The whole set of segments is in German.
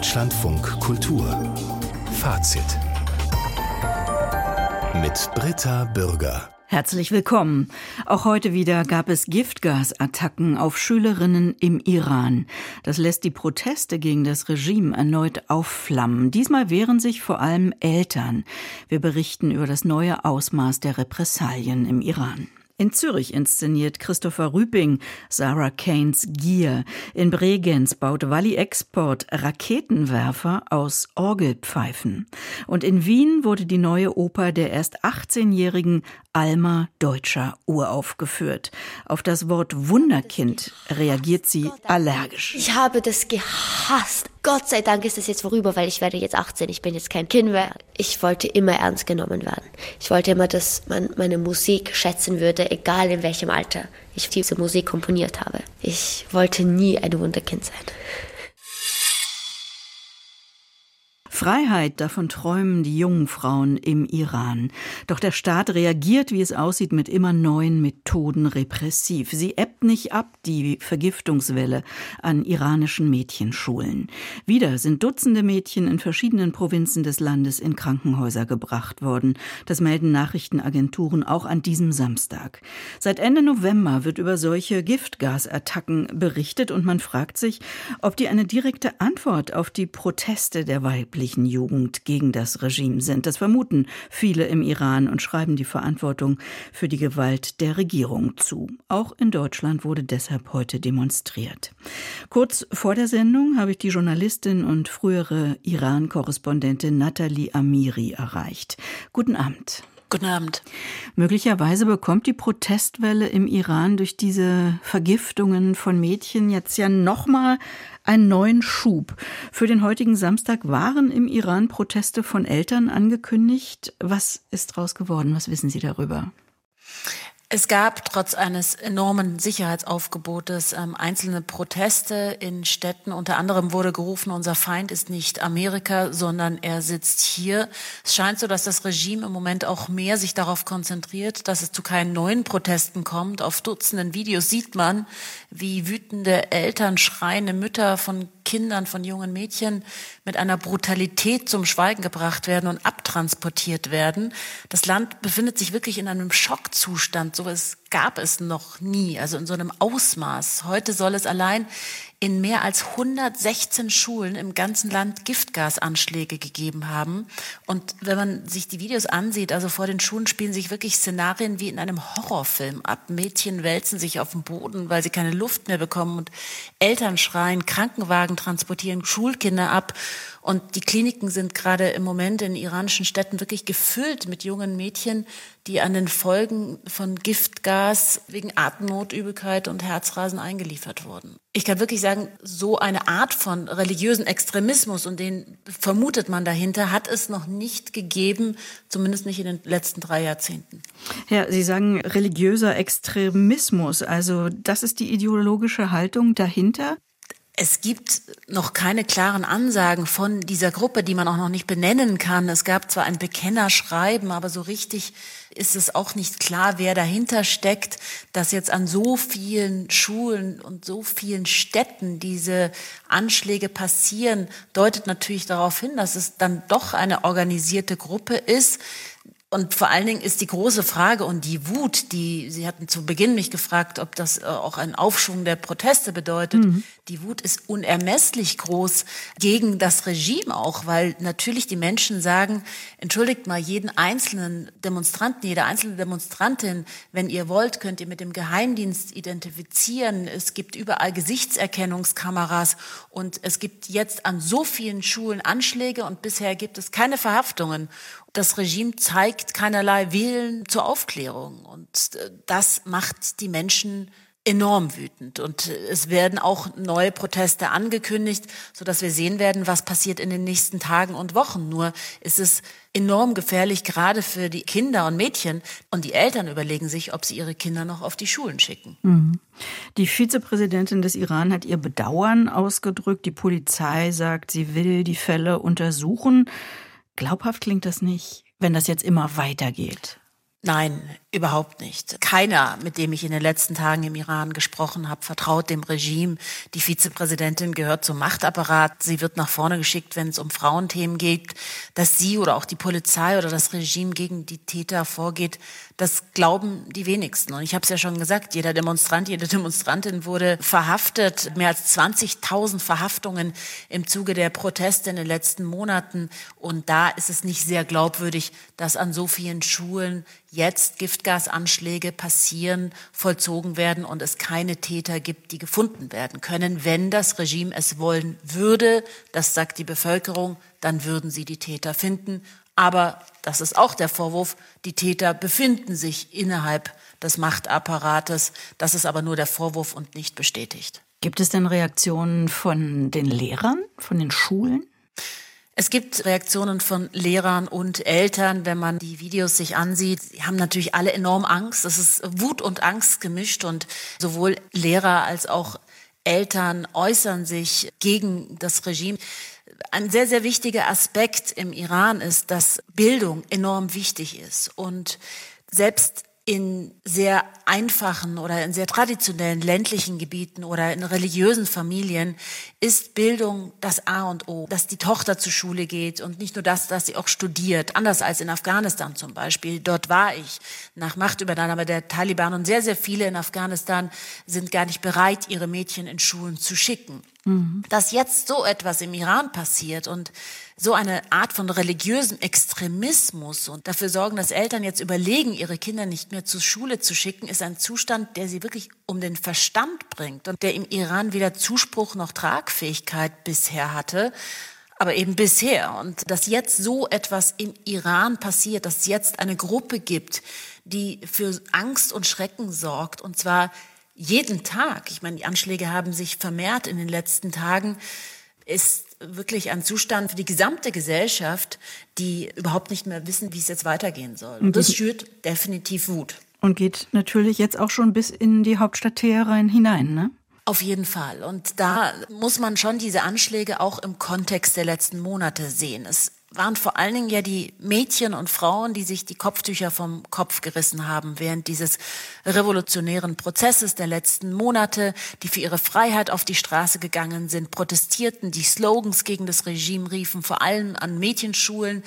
Deutschlandfunk Kultur Fazit mit Britta Bürger. Herzlich willkommen. Auch heute wieder gab es Giftgasattacken auf Schülerinnen im Iran. Das lässt die Proteste gegen das Regime erneut aufflammen. Diesmal wehren sich vor allem Eltern. Wir berichten über das neue Ausmaß der Repressalien im Iran. In Zürich inszeniert Christopher Rüping Sarah Kanes Gier. In Bregenz baut Walli Export Raketenwerfer aus Orgelpfeifen. Und in Wien wurde die neue Oper der erst 18-jährigen Alma Deutscher uraufgeführt. Auf das Wort Wunderkind reagiert sie allergisch. Ich habe das gehasst. Gott sei Dank ist es jetzt vorüber, weil ich werde jetzt 18. Ich bin jetzt kein Kind mehr. Ich wollte immer ernst genommen werden. Ich wollte immer, dass man meine Musik schätzen würde, egal in welchem Alter ich diese Musik komponiert habe. Ich wollte nie ein Wunderkind sein. Freiheit, davon träumen die jungen Frauen im Iran. Doch der Staat reagiert, wie es aussieht, mit immer neuen Methoden repressiv. Sie ebbt nicht ab, die Vergiftungswelle an iranischen Mädchenschulen. Wieder sind Dutzende Mädchen in verschiedenen Provinzen des Landes in Krankenhäuser gebracht worden. Das melden Nachrichtenagenturen auch an diesem Samstag. Seit Ende November wird über solche Giftgasattacken berichtet und man fragt sich, ob die eine direkte Antwort auf die Proteste der weiblichen jugendlichen Jugend gegen das Regime sind. Das vermuten viele im Iran und schreiben die Verantwortung für die Gewalt der Regierung zu. Auch in Deutschland wurde deshalb heute demonstriert. Kurz vor der Sendung habe ich die Journalistin und frühere Iran-Korrespondentin Nathalie Amiri erreicht. Guten Abend. Guten Abend. Möglicherweise bekommt die Protestwelle im Iran durch diese Vergiftungen von Mädchen jetzt ja nochmal einen neuen Schub. Für den heutigen Samstag waren im Iran Proteste von Eltern angekündigt. Was ist daraus geworden? Was wissen Sie darüber? Es gab trotz eines enormen Sicherheitsaufgebotes ähm, einzelne Proteste in Städten. Unter anderem wurde gerufen, unser Feind ist nicht Amerika, sondern er sitzt hier. Es scheint so, dass das Regime im Moment auch mehr sich darauf konzentriert, dass es zu keinen neuen Protesten kommt. Auf Dutzenden Videos sieht man, wie wütende Eltern, schreiende Mütter von Kindern, von jungen Mädchen mit einer Brutalität zum Schweigen gebracht werden und abtransportiert werden. Das Land befindet sich wirklich in einem Schockzustand. So es gab es noch nie, also in so einem Ausmaß. Heute soll es allein in mehr als 116 Schulen im ganzen Land Giftgasanschläge gegeben haben. Und wenn man sich die Videos ansieht, also vor den Schulen spielen sich wirklich Szenarien wie in einem Horrorfilm ab. Mädchen wälzen sich auf dem Boden, weil sie keine Luft mehr bekommen und Eltern schreien, Krankenwagen transportieren Schulkinder ab. Und die Kliniken sind gerade im Moment in iranischen Städten wirklich gefüllt mit jungen Mädchen, die an den Folgen von Giftgas wegen Atemnot, Übelkeit und Herzrasen eingeliefert wurden. Ich kann wirklich sagen, so eine Art von religiösen Extremismus und den vermutet man dahinter, hat es noch nicht gegeben, zumindest nicht in den letzten drei Jahrzehnten. Ja, Sie sagen religiöser Extremismus, also das ist die ideologische Haltung dahinter. Es gibt noch keine klaren Ansagen von dieser Gruppe, die man auch noch nicht benennen kann. Es gab zwar ein Bekennerschreiben, aber so richtig ist es auch nicht klar, wer dahinter steckt, dass jetzt an so vielen Schulen und so vielen Städten diese Anschläge passieren, deutet natürlich darauf hin, dass es dann doch eine organisierte Gruppe ist, und vor allen Dingen ist die große Frage und die Wut, die Sie hatten zu Beginn mich gefragt, ob das äh, auch einen Aufschwung der Proteste bedeutet. Mhm. Die Wut ist unermesslich groß gegen das Regime auch, weil natürlich die Menschen sagen, entschuldigt mal jeden einzelnen Demonstranten, jede einzelne Demonstrantin, wenn ihr wollt, könnt ihr mit dem Geheimdienst identifizieren. Es gibt überall Gesichtserkennungskameras und es gibt jetzt an so vielen Schulen Anschläge und bisher gibt es keine Verhaftungen. Das Regime zeigt keinerlei Willen zur Aufklärung und äh, das macht die Menschen enorm wütend und es werden auch neue Proteste angekündigt, so dass wir sehen werden, was passiert in den nächsten Tagen und Wochen. Nur ist es enorm gefährlich, gerade für die Kinder und Mädchen. Und die Eltern überlegen sich, ob sie ihre Kinder noch auf die Schulen schicken. Mhm. Die Vizepräsidentin des Iran hat ihr Bedauern ausgedrückt. Die Polizei sagt, sie will die Fälle untersuchen. Glaubhaft klingt das nicht, wenn das jetzt immer weitergeht. Nein, überhaupt nicht. Keiner, mit dem ich in den letzten Tagen im Iran gesprochen habe, vertraut dem Regime. Die Vizepräsidentin gehört zum Machtapparat. Sie wird nach vorne geschickt, wenn es um Frauenthemen geht. Dass sie oder auch die Polizei oder das Regime gegen die Täter vorgeht, das glauben die wenigsten. Und ich habe es ja schon gesagt, jeder Demonstrant, jede Demonstrantin wurde verhaftet. Mehr als 20.000 Verhaftungen im Zuge der Proteste in den letzten Monaten. Und da ist es nicht sehr glaubwürdig, dass an so vielen Schulen jetzt Giftgasanschläge passieren, vollzogen werden und es keine Täter gibt, die gefunden werden können. Wenn das Regime es wollen würde, das sagt die Bevölkerung, dann würden sie die Täter finden. Aber das ist auch der Vorwurf, die Täter befinden sich innerhalb des Machtapparates. Das ist aber nur der Vorwurf und nicht bestätigt. Gibt es denn Reaktionen von den Lehrern, von den Schulen? Es gibt Reaktionen von Lehrern und Eltern, wenn man die Videos sich ansieht. Sie haben natürlich alle enorm Angst. Es ist Wut und Angst gemischt und sowohl Lehrer als auch Eltern äußern sich gegen das Regime. Ein sehr, sehr wichtiger Aspekt im Iran ist, dass Bildung enorm wichtig ist und selbst in sehr einfachen oder in sehr traditionellen ländlichen Gebieten oder in religiösen Familien ist Bildung das A und O, dass die Tochter zur Schule geht und nicht nur das, dass sie auch studiert, anders als in Afghanistan zum Beispiel. Dort war ich nach Machtübernahme der Taliban und sehr, sehr viele in Afghanistan sind gar nicht bereit, ihre Mädchen in Schulen zu schicken. Mhm. Dass jetzt so etwas im Iran passiert und so eine Art von religiösem Extremismus und dafür sorgen, dass Eltern jetzt überlegen, ihre Kinder nicht mehr zur Schule zu schicken, ist ein Zustand, der sie wirklich um den Verstand bringt und der im Iran weder Zuspruch noch Tragfähigkeit bisher hatte aber eben bisher. Und dass jetzt so etwas im Iran passiert, dass es jetzt eine Gruppe gibt, die für Angst und Schrecken sorgt, und zwar jeden Tag. Ich meine, die Anschläge haben sich vermehrt in den letzten Tagen ist wirklich ein Zustand für die gesamte Gesellschaft, die überhaupt nicht mehr wissen, wie es jetzt weitergehen soll. Und das schürt definitiv Wut. Und geht natürlich jetzt auch schon bis in die Hauptstadt Teheran hinein, ne? Auf jeden Fall. Und da muss man schon diese Anschläge auch im Kontext der letzten Monate sehen. Es waren vor allen Dingen ja die Mädchen und Frauen, die sich die Kopftücher vom Kopf gerissen haben während dieses revolutionären Prozesses der letzten Monate, die für ihre Freiheit auf die Straße gegangen sind, protestierten, die Slogans gegen das Regime riefen, vor allem an Mädchenschulen,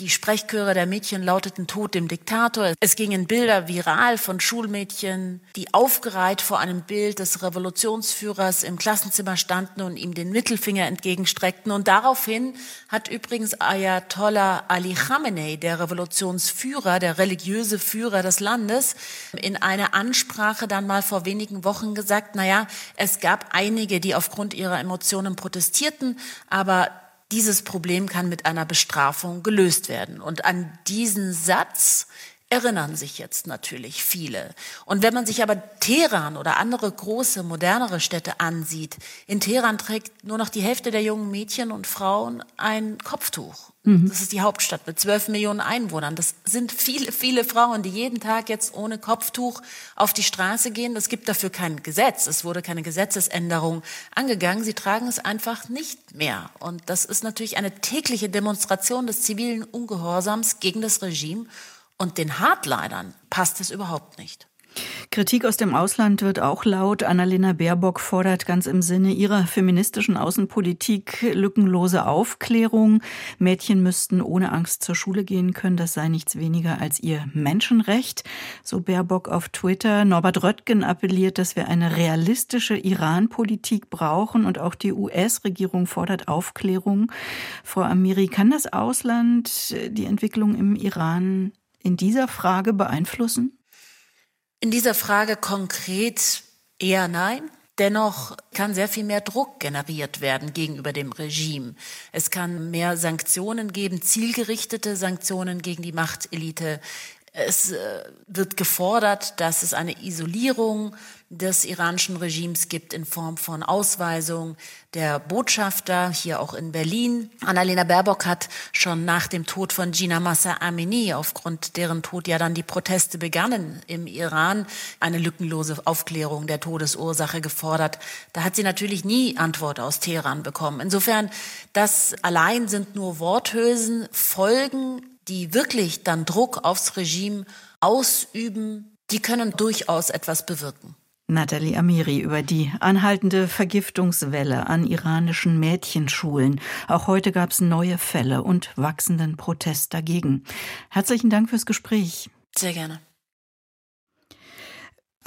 die Sprechchöre der Mädchen lauteten Tod dem Diktator. Es gingen Bilder viral von Schulmädchen, die aufgereiht vor einem Bild des Revolutionsführers im Klassenzimmer standen und ihm den Mittelfinger entgegenstreckten. Und daraufhin hat übrigens Ayatollah Ali Khamenei, der Revolutionsführer, der religiöse Führer des Landes, in einer Ansprache dann mal vor wenigen Wochen gesagt, naja, es gab einige, die aufgrund ihrer Emotionen protestierten, aber dieses Problem kann mit einer Bestrafung gelöst werden. Und an diesen Satz erinnern sich jetzt natürlich viele. Und wenn man sich aber Teheran oder andere große, modernere Städte ansieht, in Teheran trägt nur noch die Hälfte der jungen Mädchen und Frauen ein Kopftuch. Mhm. Das ist die Hauptstadt mit zwölf Millionen Einwohnern. Das sind viele, viele Frauen, die jeden Tag jetzt ohne Kopftuch auf die Straße gehen. Es gibt dafür kein Gesetz. Es wurde keine Gesetzesänderung angegangen. Sie tragen es einfach nicht mehr. Und das ist natürlich eine tägliche Demonstration des zivilen Ungehorsams gegen das Regime. Und den Hardlinern passt es überhaupt nicht. Kritik aus dem Ausland wird auch laut. Annalena Baerbock fordert ganz im Sinne ihrer feministischen Außenpolitik lückenlose Aufklärung. Mädchen müssten ohne Angst zur Schule gehen können. Das sei nichts weniger als ihr Menschenrecht. So Baerbock auf Twitter. Norbert Röttgen appelliert, dass wir eine realistische Iran-Politik brauchen und auch die US-Regierung fordert Aufklärung. Frau Amiri, kann das Ausland die Entwicklung im Iran in dieser Frage beeinflussen? In dieser Frage konkret eher nein. Dennoch kann sehr viel mehr Druck generiert werden gegenüber dem Regime. Es kann mehr Sanktionen geben, zielgerichtete Sanktionen gegen die Machtelite. Es äh, wird gefordert, dass es eine Isolierung des iranischen Regimes gibt in Form von Ausweisung der Botschafter, hier auch in Berlin. Annalena Baerbock hat schon nach dem Tod von Gina Massa Amini, aufgrund deren Tod ja dann die Proteste begannen im Iran, eine lückenlose Aufklärung der Todesursache gefordert. Da hat sie natürlich nie Antwort aus Teheran bekommen. Insofern, das allein sind nur Worthülsen, Folgen, die wirklich dann Druck aufs Regime ausüben, die können durchaus etwas bewirken. Nathalie Amiri über die anhaltende Vergiftungswelle an iranischen Mädchenschulen. Auch heute gab es neue Fälle und wachsenden Protest dagegen. Herzlichen Dank fürs Gespräch. Sehr gerne.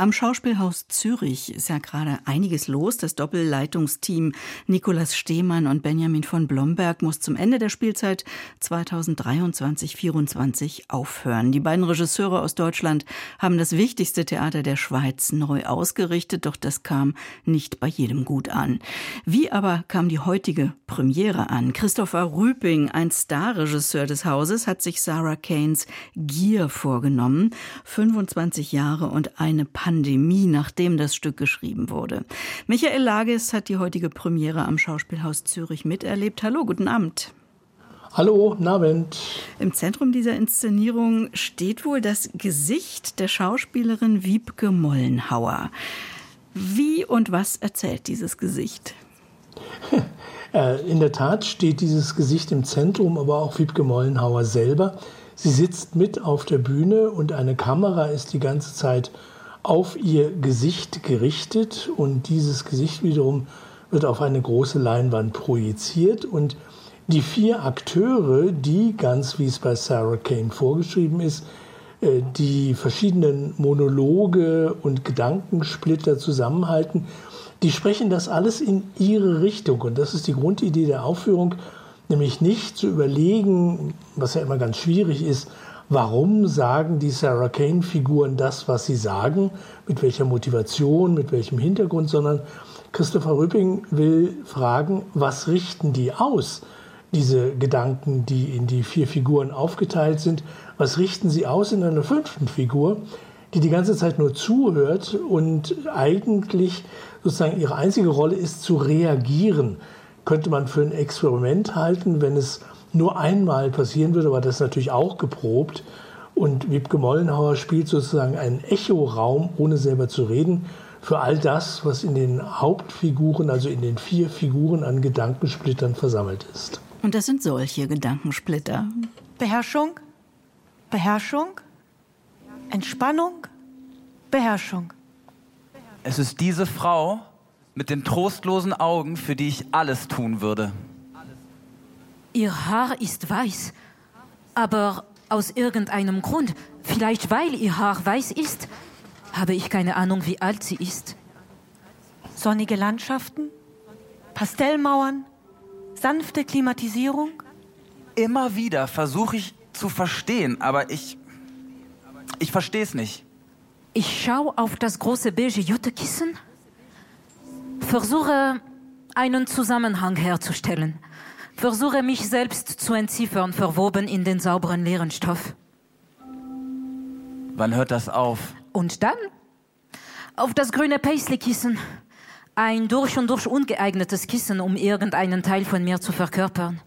Am Schauspielhaus Zürich ist ja gerade einiges los. Das Doppelleitungsteam Nikolaus Stehmann und Benjamin von Blomberg muss zum Ende der Spielzeit 2023-24 aufhören. Die beiden Regisseure aus Deutschland haben das wichtigste Theater der Schweiz neu ausgerichtet, doch das kam nicht bei jedem gut an. Wie aber kam die heutige Premiere an? Christopher Rüping, ein Starregisseur des Hauses, hat sich Sarah Kanes Gier vorgenommen. 25 Jahre und eine Pandemie Pandemie, nachdem das Stück geschrieben wurde. Michael Lages hat die heutige Premiere am Schauspielhaus Zürich miterlebt. Hallo, guten Abend. Hallo, Abend. Im Zentrum dieser Inszenierung steht wohl das Gesicht der Schauspielerin Wiebke Mollenhauer. Wie und was erzählt dieses Gesicht? Äh, in der Tat steht dieses Gesicht im Zentrum, aber auch Wiebke Mollenhauer selber. Sie sitzt mit auf der Bühne und eine Kamera ist die ganze Zeit auf ihr Gesicht gerichtet und dieses Gesicht wiederum wird auf eine große Leinwand projiziert und die vier Akteure, die ganz wie es bei Sarah Kane vorgeschrieben ist, äh, die verschiedenen Monologe und Gedankensplitter zusammenhalten, die sprechen das alles in ihre Richtung. Und das ist die Grundidee der Aufführung, nämlich nicht zu überlegen, was ja immer ganz schwierig ist, warum sagen die Sarah Kane-Figuren das, was sie sagen, mit welcher Motivation, mit welchem Hintergrund, sondern Christopher Rüpping will fragen, was richten die aus, diese Gedanken, die in die vier Figuren aufgeteilt sind, was richten sie aus in einer fünften Figur, die die ganze Zeit nur zuhört und eigentlich sozusagen ihre einzige Rolle ist zu reagieren. Könnte man für ein Experiment halten, wenn es nur einmal passieren würde, aber das ist natürlich auch geprobt. Und Wiebke Mollenhauer spielt sozusagen einen Echoraum, ohne selber zu reden, für all das, was in den Hauptfiguren, also in den vier Figuren an Gedankensplittern versammelt ist. Und das sind solche Gedankensplitter. Beherrschung, Beherrschung, Entspannung, Beherrschung. Es ist diese Frau mit den trostlosen Augen, für die ich alles tun würde. Ihr Haar ist weiß, aber aus irgendeinem Grund, vielleicht weil ihr Haar weiß ist, habe ich keine Ahnung, wie alt sie ist. Sonnige Landschaften, Pastellmauern, sanfte Klimatisierung. Immer wieder versuche ich zu verstehen, aber ich. Ich verstehe es nicht. Ich schaue auf das große beige Juttekissen, versuche einen Zusammenhang herzustellen versuche mich selbst zu entziffern, verwoben in den sauberen leeren Stoff. Wann hört das auf? Und dann? Auf das grüne Paisley-Kissen. Ein durch und durch ungeeignetes Kissen, um irgendeinen Teil von mir zu verkörpern.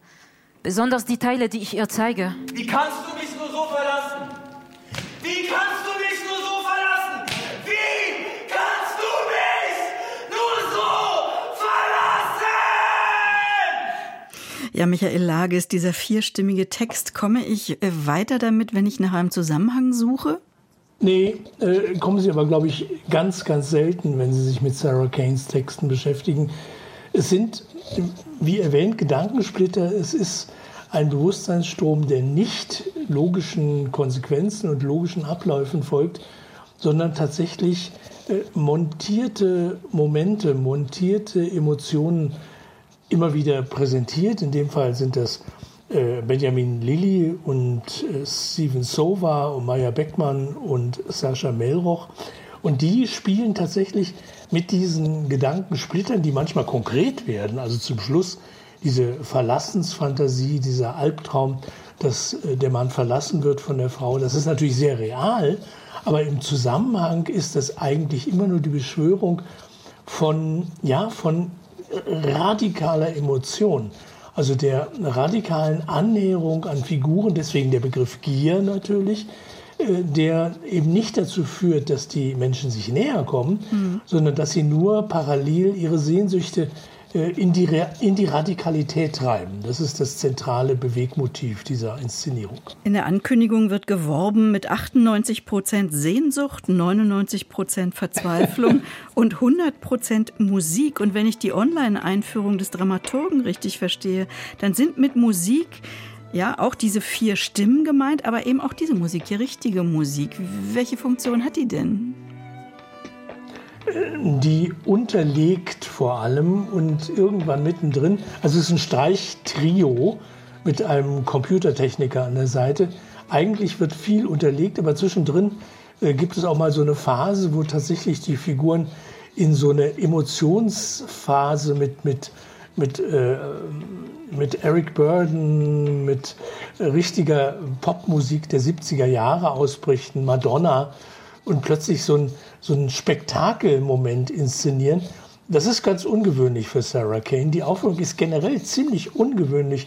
Besonders die Teile, die ich ihr zeige. Wie kannst du mich nur so verlassen? Wie kannst du Ja, Michael Lages, dieser vierstimmige Text, komme ich äh, weiter damit, wenn ich nach einem Zusammenhang suche? Nee, äh, kommen Sie aber, glaube ich, ganz, ganz selten, wenn Sie sich mit Sarah Kanes Texten beschäftigen. Es sind, wie erwähnt, Gedankensplitter. Es ist ein Bewusstseinsstrom, der nicht logischen Konsequenzen und logischen Abläufen folgt, sondern tatsächlich äh, montierte Momente, montierte Emotionen immer wieder präsentiert. In dem Fall sind das äh, Benjamin Lilly und äh, Steven Sova und Maya Beckmann und Sascha Melroch. Und die spielen tatsächlich mit diesen Gedankensplittern, die manchmal konkret werden. Also zum Schluss diese Verlassensfantasie, dieser Albtraum, dass äh, der Mann verlassen wird von der Frau. Das ist natürlich sehr real, aber im Zusammenhang ist das eigentlich immer nur die Beschwörung von, ja, von radikaler Emotion, also der radikalen Annäherung an Figuren, deswegen der Begriff Gier natürlich, äh, der eben nicht dazu führt, dass die Menschen sich näher kommen, mhm. sondern dass sie nur parallel ihre Sehnsüchte äh, in die, in die Radikalität treiben. Das ist das zentrale Bewegmotiv dieser Inszenierung. In der Ankündigung wird geworben mit 98 Prozent Sehnsucht, 99 Prozent Verzweiflung und 100 Prozent Musik. Und wenn ich die Online-Einführung des Dramaturgen richtig verstehe, dann sind mit Musik ja, auch diese vier Stimmen gemeint, aber eben auch diese Musik, die richtige Musik. Welche Funktion hat die denn? Die unterlegt vor allem und irgendwann mittendrin, also es ist ein Streichtrio mit einem Computertechniker an der Seite. Eigentlich wird viel unterlegt, aber zwischendrin äh, gibt es auch mal so eine Phase, wo tatsächlich die Figuren in so eine Emotionsphase mit, mit, mit, äh, mit Eric Burden, mit richtiger Popmusik der 70er Jahre ausbrichten, Madonna und plötzlich so ein, so ein Spektakelmoment inszenieren. Das ist ganz ungewöhnlich für Sarah Kane. Die Aufführung ist generell ziemlich ungewöhnlich,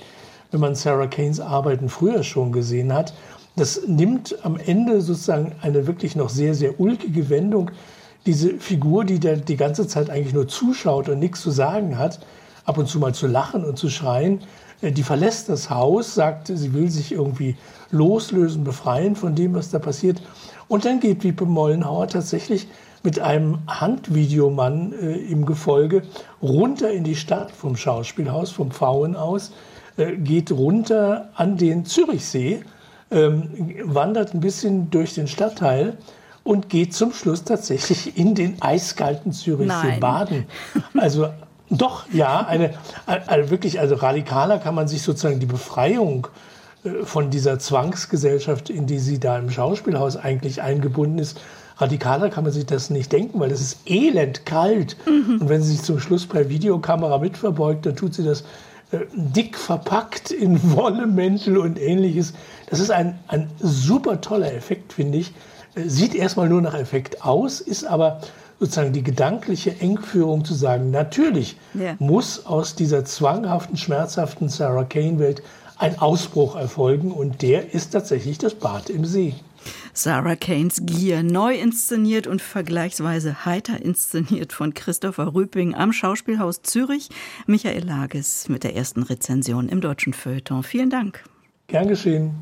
wenn man Sarah Kanes Arbeiten früher schon gesehen hat. Das nimmt am Ende sozusagen eine wirklich noch sehr, sehr ulkige Wendung. Diese Figur, die da die ganze Zeit eigentlich nur zuschaut und nichts zu sagen hat, ab und zu mal zu lachen und zu schreien, die verlässt das Haus, sagt, sie will sich irgendwie loslösen, befreien von dem, was da passiert. Und dann geht Wiebe Mollenhauer tatsächlich mit einem Handvideomann äh, im Gefolge runter in die Stadt vom Schauspielhaus, vom Pfauen aus, äh, geht runter an den Zürichsee, ähm, wandert ein bisschen durch den Stadtteil und geht zum Schluss tatsächlich in den eiskalten Zürichsee Nein. baden. Also doch, ja, eine, eine, wirklich, also radikaler kann man sich sozusagen die Befreiung äh, von dieser Zwangsgesellschaft, in die sie da im Schauspielhaus eigentlich eingebunden ist. Radikaler kann man sich das nicht denken, weil das ist elend kalt. Mhm. Und wenn sie sich zum Schluss per Videokamera mitverbeugt, dann tut sie das äh, dick verpackt in Wollemäntel und ähnliches. Das ist ein, ein super toller Effekt, finde ich. Äh, sieht erstmal nur nach Effekt aus, ist aber sozusagen die gedankliche Engführung zu sagen, natürlich ja. muss aus dieser zwanghaften, schmerzhaften Sarah Kane-Welt ein Ausbruch erfolgen und der ist tatsächlich das Bad im See. Sarah Kanes Gier, neu inszeniert und vergleichsweise heiter inszeniert von Christopher Rüping am Schauspielhaus Zürich. Michael Lages mit der ersten Rezension im deutschen Feuilleton. Vielen Dank. Gern geschehen.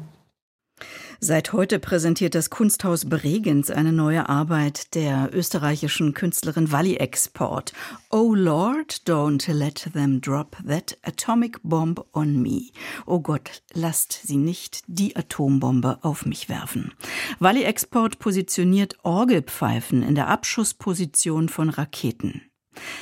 Seit heute präsentiert das Kunsthaus Bregenz eine neue Arbeit der österreichischen Künstlerin Walli Export. Oh Lord, don't let them drop that atomic bomb on me. Oh Gott, lasst sie nicht die Atombombe auf mich werfen. Walli Export positioniert Orgelpfeifen in der Abschussposition von Raketen.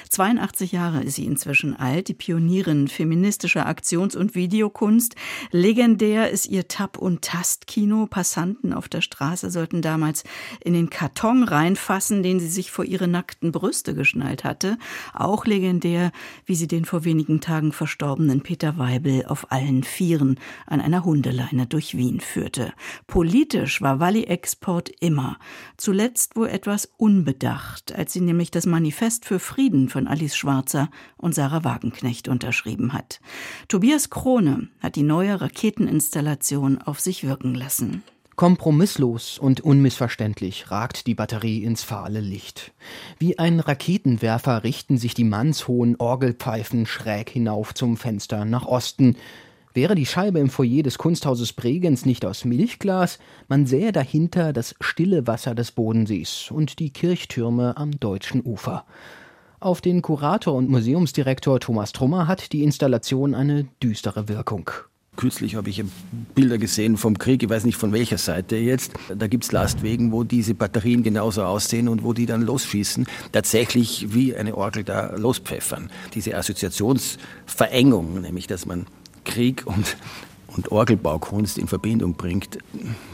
82 Jahre ist sie inzwischen alt, die Pionierin feministischer Aktions- und Videokunst. Legendär ist ihr Tab- und Tastkino. Passanten auf der Straße sollten damals in den Karton reinfassen, den sie sich vor ihre nackten Brüste geschnallt hatte. Auch legendär, wie sie den vor wenigen Tagen verstorbenen Peter Weibel auf allen Vieren an einer Hundeleine durch Wien führte. Politisch war Walli Export immer. Zuletzt wohl etwas unbedacht, als sie nämlich das Manifest für Frieden Frieden von Alice Schwarzer und Sarah Wagenknecht unterschrieben hat. Tobias Krone hat die neue Raketeninstallation auf sich wirken lassen. Kompromisslos und unmissverständlich ragt die Batterie ins fahle Licht. Wie ein Raketenwerfer richten sich die mannshohen Orgelpfeifen schräg hinauf zum Fenster nach Osten. Wäre die Scheibe im Foyer des Kunsthauses Bregenz nicht aus Milchglas, man sähe dahinter das stille Wasser des Bodensees und die Kirchtürme am deutschen Ufer. Auf den Kurator und Museumsdirektor Thomas Trummer hat die Installation eine düstere Wirkung. Kürzlich habe ich Bilder gesehen vom Krieg, ich weiß nicht von welcher Seite jetzt. Da gibt es Lastwegen, wo diese Batterien genauso aussehen und wo die dann losschießen. Tatsächlich wie eine Orgel da lospfeffern. Diese Assoziationsverengung, nämlich dass man Krieg und und Orgelbaukunst in Verbindung bringt,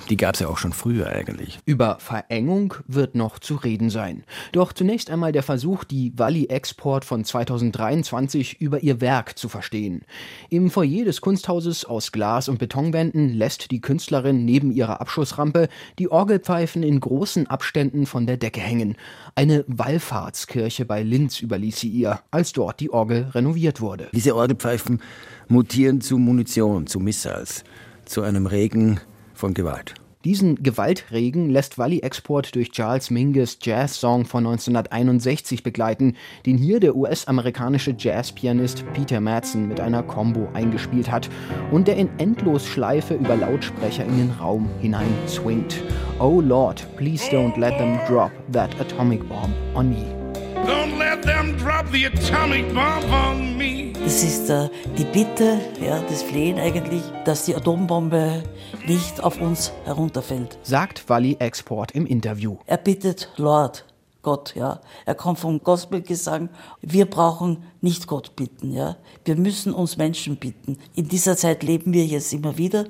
die gab es ja auch schon früher eigentlich. Über Verengung wird noch zu reden sein. Doch zunächst einmal der Versuch, die Walli Export von 2023 über ihr Werk zu verstehen. Im Foyer des Kunsthauses aus Glas- und Betonwänden lässt die Künstlerin neben ihrer Abschussrampe die Orgelpfeifen in großen Abständen von der Decke hängen. Eine Wallfahrtskirche bei Linz überließ sie ihr, als dort die Orgel renoviert wurde. Diese Orgelpfeifen mutieren zu Munition, zu Missiles, zu einem Regen von Gewalt. Diesen Gewaltregen lässt Wally Export durch Charles Mingus Jazz-Song von 1961 begleiten, den hier der US-amerikanische Jazzpianist Peter Madsen mit einer Combo eingespielt hat und der in Endlosschleife über Lautsprecher in den Raum hinein swingt. Oh Lord, please don't let them drop that atomic bomb on me. Don't let them drop the atomic bomb on me. Das ist äh, die Bitte, ja, das Flehen eigentlich, dass die Atombombe nicht auf uns herunterfällt. Sagt Wally Export im Interview. Er bittet Lord, Gott, ja. Er kommt vom Gospelgesang. Wir brauchen nicht Gott bitten, ja. Wir müssen uns Menschen bitten. In dieser Zeit leben wir jetzt immer wieder.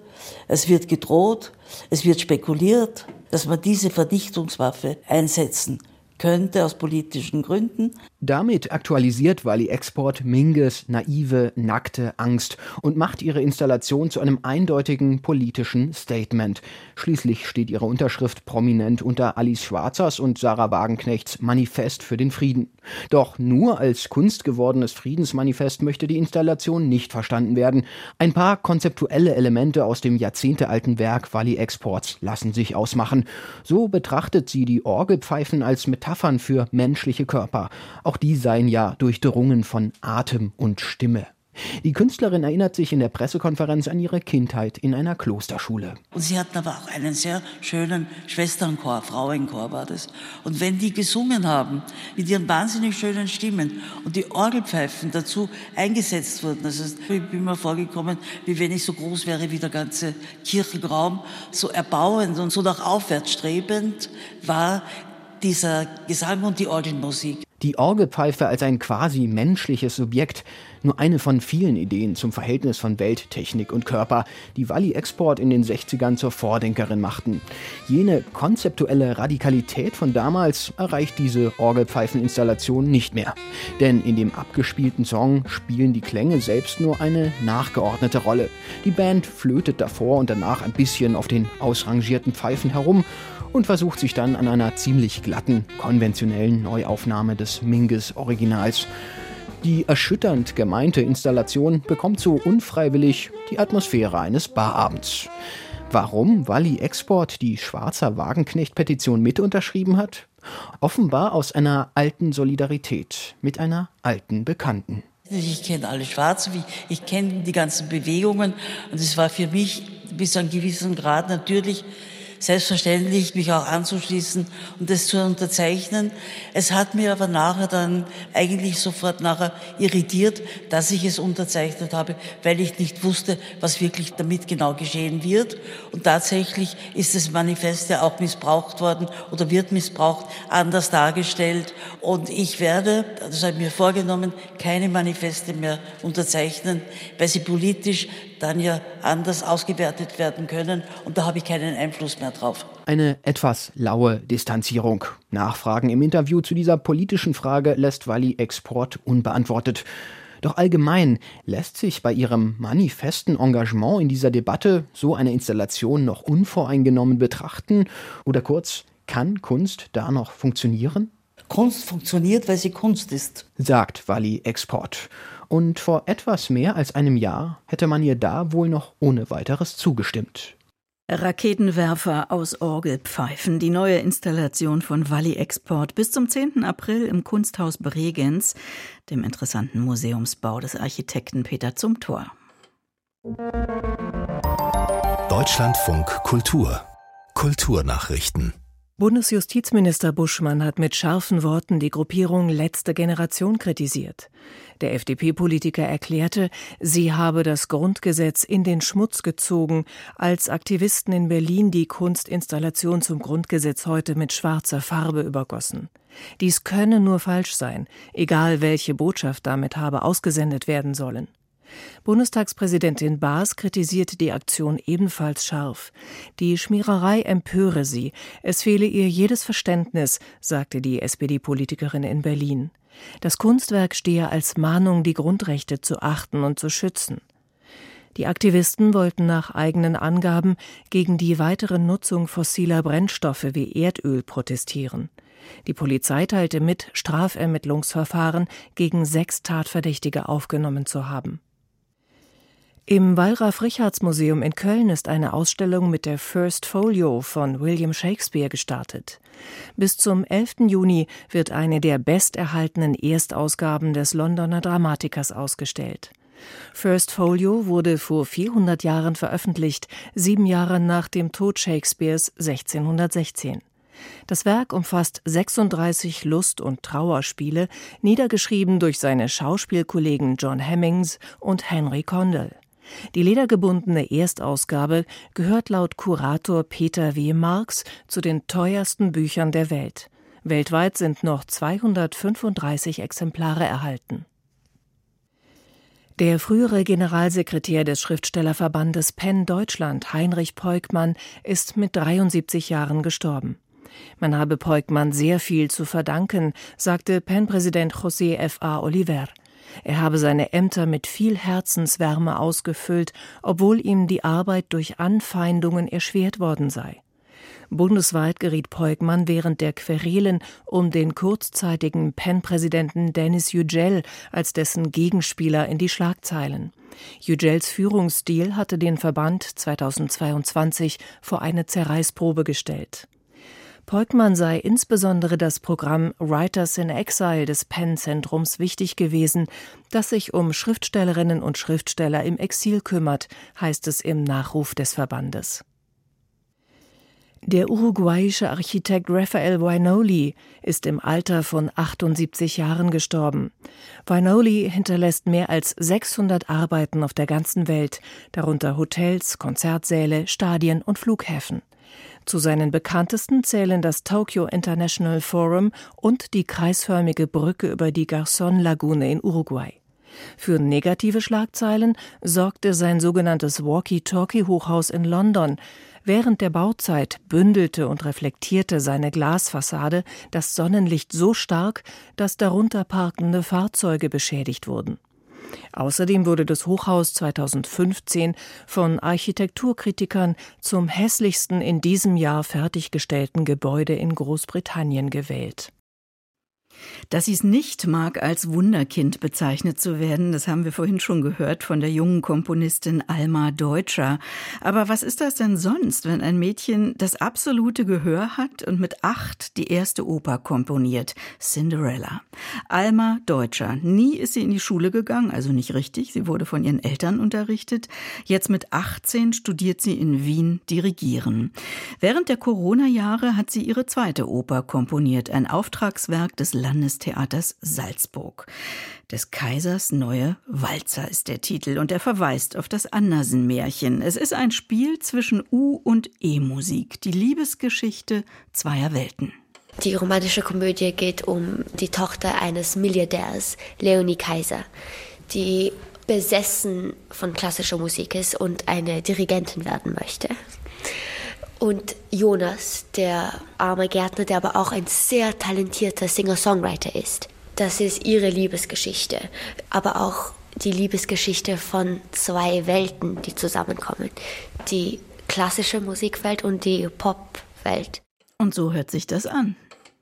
Es wird gedroht, es wird spekuliert, dass man diese Vernichtungswaffe einsetzen könnte aus politischen Gründen. Damit aktualisiert Wally Export Minges naive, nackte Angst und macht ihre Installation zu einem eindeutigen politischen Statement. Schließlich steht ihre Unterschrift prominent unter Alice Schwarzers und Sarah Wagenknechts Manifest für den Frieden. Doch nur als Kunst gewordenes Friedensmanifest möchte die Installation nicht verstanden werden. Ein paar konzeptuelle Elemente aus dem jahrzehntealten Werk Wally Exports lassen sich ausmachen. So betrachtet sie die Orgelpfeifen als Metaphern für menschliche Körper. Auch die seien ja durchdrungen von Atem und Stimme. Die Künstlerin erinnert sich in der Pressekonferenz an ihre Kindheit in einer Klosterschule. Und sie hatten aber auch einen sehr schönen Schwesternchor, Frauenchor war das. Und wenn die gesungen haben, mit ihren wahnsinnig schönen Stimmen und die Orgelpfeifen dazu eingesetzt wurden, also ich bin mir vorgekommen, wie wenn ich so groß wäre wie der ganze Kirchenraum, so erbauend und so nach aufwärts strebend war dieser Gesang und die Orgelmusik. Die Orgelpfeife als ein quasi menschliches Subjekt, nur eine von vielen Ideen zum Verhältnis von Welt, Technik und Körper, die Wally Export in den 60ern zur Vordenkerin machten. Jene konzeptuelle Radikalität von damals erreicht diese Orgelpfeifeninstallation nicht mehr. Denn in dem abgespielten Song spielen die Klänge selbst nur eine nachgeordnete Rolle. Die Band flötet davor und danach ein bisschen auf den ausrangierten Pfeifen herum und versucht sich dann an einer ziemlich glatten, konventionellen Neuaufnahme des Mingus-Originals. Die erschütternd gemeinte Installation bekommt so unfreiwillig die Atmosphäre eines Barabends. Warum Wally Export die Schwarzer Wagenknecht-Petition mit unterschrieben hat? Offenbar aus einer alten Solidarität mit einer alten Bekannten. Ich kenne alle Schwarzen, ich kenne die ganzen Bewegungen und es war für mich bis zu einem gewissen Grad natürlich selbstverständlich, mich auch anzuschließen und das zu unterzeichnen. Es hat mir aber nachher dann eigentlich sofort nachher irritiert, dass ich es unterzeichnet habe, weil ich nicht wusste, was wirklich damit genau geschehen wird. Und tatsächlich ist das Manifest ja auch missbraucht worden oder wird missbraucht, anders dargestellt. Und ich werde, das habe ich mir vorgenommen, keine Manifeste mehr unterzeichnen, weil sie politisch dann ja anders ausgewertet werden können und da habe ich keinen Einfluss mehr drauf. Eine etwas laue Distanzierung. Nachfragen im Interview zu dieser politischen Frage lässt Wally Export unbeantwortet. Doch allgemein lässt sich bei ihrem manifesten Engagement in dieser Debatte so eine Installation noch unvoreingenommen betrachten? Oder kurz, kann Kunst da noch funktionieren? Kunst funktioniert, weil sie Kunst ist, sagt Wally Export und vor etwas mehr als einem Jahr hätte man ihr da wohl noch ohne weiteres zugestimmt. Raketenwerfer aus Orgelpfeifen, die neue Installation von Walli Export bis zum 10. April im Kunsthaus Bregenz, dem interessanten Museumsbau des Architekten Peter Zumthor. Deutschlandfunk Kultur Kulturnachrichten Bundesjustizminister Buschmann hat mit scharfen Worten die Gruppierung Letzte Generation kritisiert. Der FDP-Politiker erklärte, sie habe das Grundgesetz in den Schmutz gezogen, als Aktivisten in Berlin die Kunstinstallation zum Grundgesetz heute mit schwarzer Farbe übergossen. Dies könne nur falsch sein, egal welche Botschaft damit habe ausgesendet werden sollen. Bundestagspräsidentin Baas kritisierte die Aktion ebenfalls scharf. Die Schmiererei empöre sie, es fehle ihr jedes Verständnis, sagte die SPD-Politikerin in Berlin. Das Kunstwerk stehe als Mahnung, die Grundrechte zu achten und zu schützen. Die Aktivisten wollten nach eigenen Angaben gegen die weitere Nutzung fossiler Brennstoffe wie Erdöl protestieren. Die Polizei teilte mit, Strafermittlungsverfahren gegen sechs Tatverdächtige aufgenommen zu haben. Im Wallraf-Richards-Museum in Köln ist eine Ausstellung mit der First Folio von William Shakespeare gestartet. Bis zum 11. Juni wird eine der besterhaltenen Erstausgaben des Londoner Dramatikers ausgestellt. First Folio wurde vor 400 Jahren veröffentlicht, sieben Jahre nach dem Tod Shakespeares 1616. Das Werk umfasst 36 Lust- und Trauerspiele, niedergeschrieben durch seine Schauspielkollegen John Hemmings und Henry Condell. Die ledergebundene Erstausgabe gehört laut Kurator Peter W. Marx zu den teuersten Büchern der Welt. Weltweit sind noch 235 Exemplare erhalten. Der frühere Generalsekretär des Schriftstellerverbandes Penn Deutschland, Heinrich Peukmann, ist mit 73 Jahren gestorben. Man habe Peukmann sehr viel zu verdanken, sagte Penn-Präsident José F. A. Oliver. Er habe seine Ämter mit viel Herzenswärme ausgefüllt, obwohl ihm die Arbeit durch Anfeindungen erschwert worden sei. Bundesweit geriet Peugmann während der Querelen um den kurzzeitigen Penn-Präsidenten Dennis Yücel als dessen Gegenspieler in die Schlagzeilen. Yücels Führungsstil hatte den Verband 2022 vor eine Zerreißprobe gestellt. Peukmann sei insbesondere das Programm Writers in Exile des Penn-Zentrums wichtig gewesen, das sich um Schriftstellerinnen und Schriftsteller im Exil kümmert, heißt es im Nachruf des Verbandes. Der uruguayische Architekt Raphael Wainoli ist im Alter von 78 Jahren gestorben. Wainoli hinterlässt mehr als 600 Arbeiten auf der ganzen Welt, darunter Hotels, Konzertsäle, Stadien und Flughäfen. Zu seinen bekanntesten zählen das Tokyo International Forum und die kreisförmige Brücke über die Garzon-Lagune in Uruguay. Für negative Schlagzeilen sorgte sein sogenanntes Walkie-Talkie-Hochhaus in London. Während der Bauzeit bündelte und reflektierte seine Glasfassade das Sonnenlicht so stark, dass darunter parkende Fahrzeuge beschädigt wurden. Außerdem wurde das Hochhaus 2015 von Architekturkritikern zum hässlichsten in diesem Jahr fertiggestellten Gebäude in Großbritannien gewählt. Dass sie es nicht mag, als Wunderkind bezeichnet zu werden, das haben wir vorhin schon gehört von der jungen Komponistin Alma Deutscher. Aber was ist das denn sonst, wenn ein Mädchen das absolute Gehör hat und mit acht die erste Oper komponiert? Cinderella. Alma Deutscher. Nie ist sie in die Schule gegangen, also nicht richtig. Sie wurde von ihren Eltern unterrichtet. Jetzt mit 18 studiert sie in Wien Dirigieren. Während der Corona-Jahre hat sie ihre zweite Oper komponiert, ein Auftragswerk des Landestheaters Salzburg. Des Kaisers neue Walzer ist der Titel und er verweist auf das Andersen-Märchen. Es ist ein Spiel zwischen U- und E-Musik, die Liebesgeschichte zweier Welten. Die romantische Komödie geht um die Tochter eines Milliardärs, Leonie Kaiser, die besessen von klassischer Musik ist und eine Dirigentin werden möchte. Und Jonas, der arme Gärtner, der aber auch ein sehr talentierter Singer-Songwriter ist. Das ist ihre Liebesgeschichte, aber auch die Liebesgeschichte von zwei Welten, die zusammenkommen. Die klassische Musikwelt und die Popwelt. Und so hört sich das an.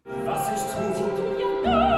Was ist gut?